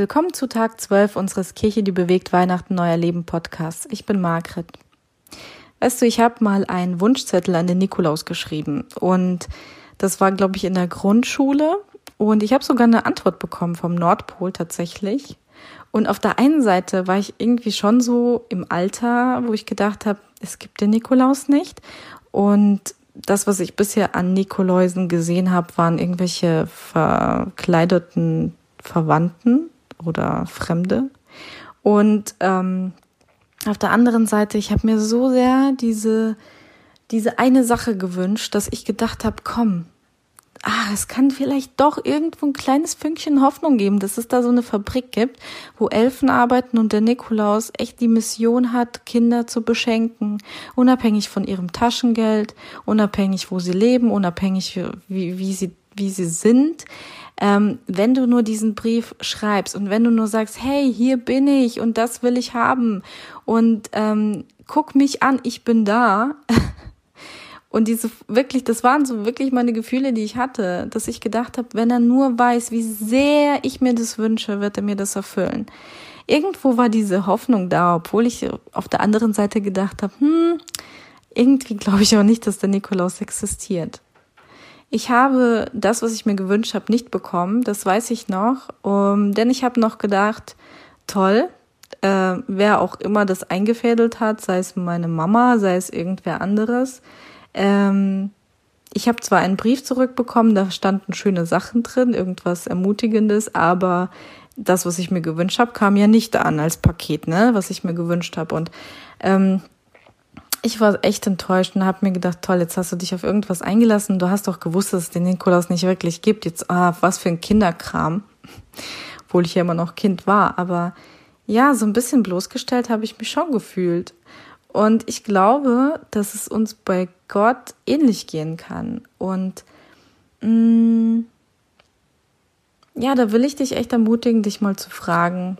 Willkommen zu Tag 12 unseres Kirche, die bewegt Weihnachten neuer Leben Podcasts. Ich bin Margret. Weißt du, ich habe mal einen Wunschzettel an den Nikolaus geschrieben und das war, glaube ich, in der Grundschule und ich habe sogar eine Antwort bekommen vom Nordpol tatsächlich. Und auf der einen Seite war ich irgendwie schon so im Alter, wo ich gedacht habe, es gibt den Nikolaus nicht. Und das, was ich bisher an Nikoläusen gesehen habe, waren irgendwelche verkleideten Verwandten oder Fremde. Und ähm, auf der anderen Seite, ich habe mir so sehr diese, diese eine Sache gewünscht, dass ich gedacht habe, komm, ah, es kann vielleicht doch irgendwo ein kleines Fünkchen Hoffnung geben, dass es da so eine Fabrik gibt, wo Elfen arbeiten und der Nikolaus echt die Mission hat, Kinder zu beschenken, unabhängig von ihrem Taschengeld, unabhängig, wo sie leben, unabhängig, wie, wie sie, wie sie sind. Ähm, wenn du nur diesen Brief schreibst und wenn du nur sagst, hey, hier bin ich und das will ich haben und ähm, guck mich an, ich bin da, Und diese wirklich, das waren so wirklich meine Gefühle, die ich hatte, dass ich gedacht habe, wenn er nur weiß, wie sehr ich mir das wünsche, wird er mir das erfüllen. Irgendwo war diese Hoffnung da, obwohl ich auf der anderen Seite gedacht habe, hm, irgendwie glaube ich auch nicht, dass der Nikolaus existiert. Ich habe das, was ich mir gewünscht habe, nicht bekommen, das weiß ich noch, um, denn ich habe noch gedacht, toll, äh, wer auch immer das eingefädelt hat, sei es meine Mama, sei es irgendwer anderes, ähm, ich habe zwar einen Brief zurückbekommen, da standen schöne Sachen drin, irgendwas Ermutigendes, aber das, was ich mir gewünscht habe, kam ja nicht an als Paket, ne, was ich mir gewünscht habe. Und ähm, ich war echt enttäuscht und habe mir gedacht, toll, jetzt hast du dich auf irgendwas eingelassen. Du hast doch gewusst, dass es den Nikolaus nicht wirklich gibt. Jetzt, ah, was für ein Kinderkram. Obwohl ich ja immer noch Kind war. Aber ja, so ein bisschen bloßgestellt habe ich mich schon gefühlt. Und ich glaube, dass es uns bei Gott ähnlich gehen kann. Und mh, mm, ja, da will ich dich echt ermutigen, dich mal zu fragen,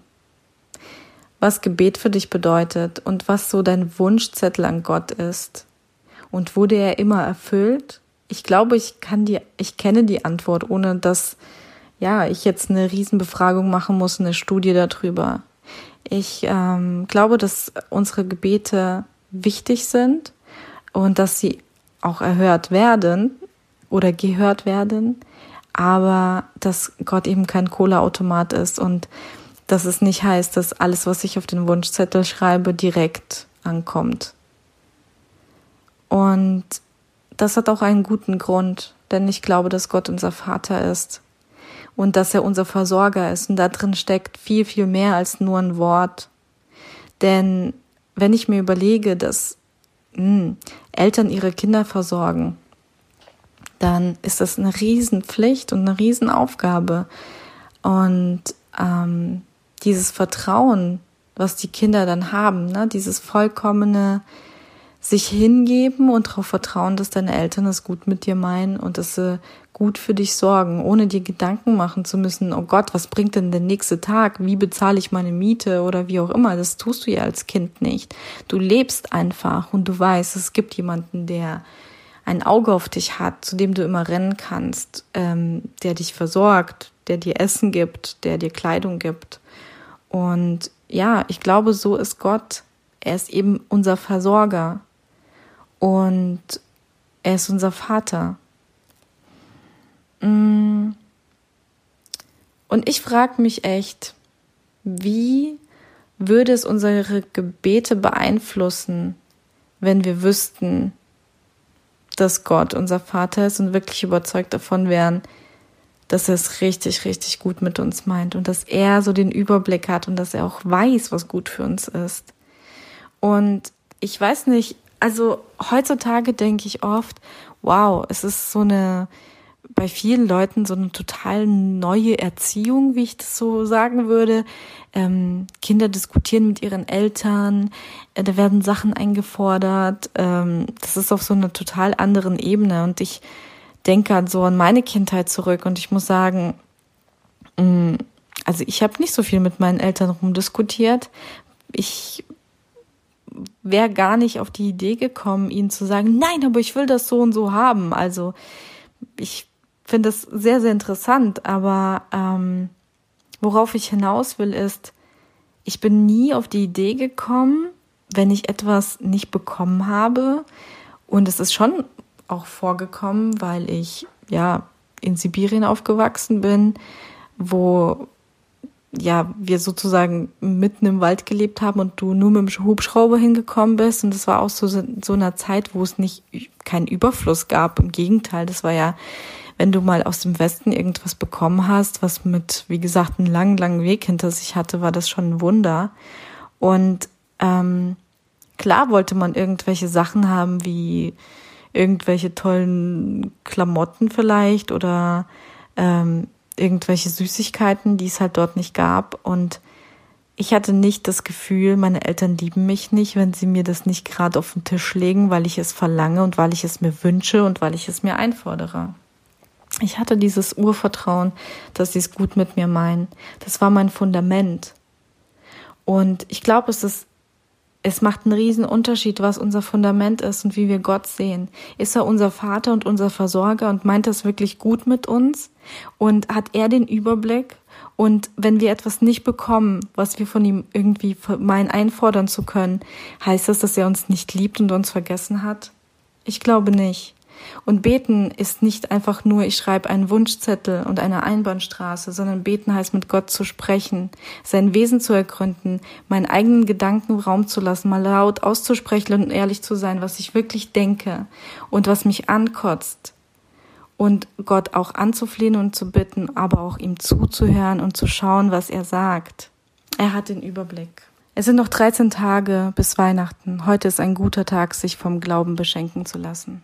was Gebet für dich bedeutet und was so dein Wunschzettel an Gott ist und wurde er immer erfüllt? Ich glaube, ich kann die, ich kenne die Antwort, ohne dass ja ich jetzt eine Riesenbefragung machen muss, eine Studie darüber. Ich ähm, glaube, dass unsere Gebete wichtig sind und dass sie auch erhört werden oder gehört werden, aber dass Gott eben kein Cola-Automat ist und dass es nicht heißt, dass alles, was ich auf den Wunschzettel schreibe, direkt ankommt. Und das hat auch einen guten Grund, denn ich glaube, dass Gott unser Vater ist und dass er unser Versorger ist. Und da drin steckt viel, viel mehr als nur ein Wort. Denn wenn ich mir überlege, dass mh, hm, Eltern ihre Kinder versorgen, dann ist das eine Riesenpflicht und eine Riesenaufgabe. Und ähm, dieses Vertrauen, was die Kinder dann haben, ne, dieses vollkommene sich hingeben und darauf vertrauen, dass deine Eltern es gut mit dir meinen und dass sie gut für dich sorgen, ohne dir Gedanken machen zu müssen, oh Gott, was bringt denn der nächste Tag? Wie bezahle ich meine Miete oder wie auch immer? Das tust du ja als Kind nicht. Du lebst einfach und du weißt, es gibt jemanden, der ein Auge auf dich hat, zu dem du immer rennen kannst, ähm, der dich versorgt, der dir Essen gibt, der dir Kleidung gibt. Und ja, ich glaube, so ist Gott. Er ist eben unser Versorger und er ist unser Vater. Mm. Und ich frage mich echt, wie würde es unsere Gebete beeinflussen, wenn wir wüssten, dass Gott unser Vater ist und wirklich überzeugt davon wären, dass er es richtig, richtig gut mit uns meint und dass er so den Überblick hat und dass er auch weiß, was gut für uns ist. Und ich weiß nicht, also heutzutage denke ich oft, wow, es ist so eine, bei vielen Leuten so eine total neue Erziehung, wie ich das so sagen würde. Ähm, Kinder diskutieren mit ihren Eltern, äh, da werden Sachen eingefordert. Ähm, das ist auf so einer total anderen Ebene. Und ich denke so an meine Kindheit zurück und ich muss sagen, mh, mm, also ich habe nicht so viel mit meinen Eltern rumdiskutiert. Ich wäre gar nicht auf die Idee gekommen, ihnen zu sagen, nein, aber ich will das so und so haben. Also ich finde das sehr, sehr interessant, aber ähm, worauf ich hinaus will, ist, ich bin nie auf die Idee gekommen, wenn ich etwas nicht bekommen habe. Und es ist schon auch vorgekommen, weil ich ja in Sibirien aufgewachsen bin, wo ja, wir sozusagen mitten im Wald gelebt haben und du nur mit dem Hubschrauber hingekommen bist. Und das war auch so, so einer Zeit, wo es nicht keinen Überfluss gab. Im Gegenteil, das war ja, wenn du mal aus dem Westen irgendwas bekommen hast, was mit, wie gesagt, einen langen, langen Weg hinter sich hatte, war das schon ein Wunder. Und ähm, klar wollte man irgendwelche Sachen haben, wie irgendwelche tollen Klamotten vielleicht oder ähm, irgendwelche Süßigkeiten, die es halt dort nicht gab. Und ich hatte nicht das Gefühl, meine Eltern lieben mich nicht, wenn sie mir das nicht gerade auf den Tisch legen, weil ich es verlange und weil ich es mir wünsche und weil ich es mir einfordere. Ich hatte dieses Urvertrauen, dass sie es gut mit mir meinen. Das war mein Fundament. Und ich glaube, es ist es macht einen riesen Unterschied, was unser Fundament ist und wie wir Gott sehen. Ist er unser Vater und unser Versorger und meint das wirklich gut mit uns? Und hat er den Überblick? Und wenn wir etwas nicht bekommen, was wir von ihm irgendwie meinen einfordern zu können, heißt das, dass er uns nicht liebt und uns vergessen hat? Ich glaube nicht. Und beten ist nicht einfach nur, ich schreibe einen Wunschzettel und eine Einbahnstraße, sondern beten heißt mit Gott zu sprechen, sein Wesen zu ergründen, meinen eigenen Gedanken Raum zu lassen, mal laut auszusprechen und ehrlich zu sein, was ich wirklich denke und was mich ankotzt. Und Gott auch anzuflehen und zu bitten, aber auch ihm zuzuhören und zu schauen, was er sagt. Er hat den Überblick. Es sind noch 13 Tage bis Weihnachten. Heute ist ein guter Tag, sich vom Glauben beschenken zu lassen.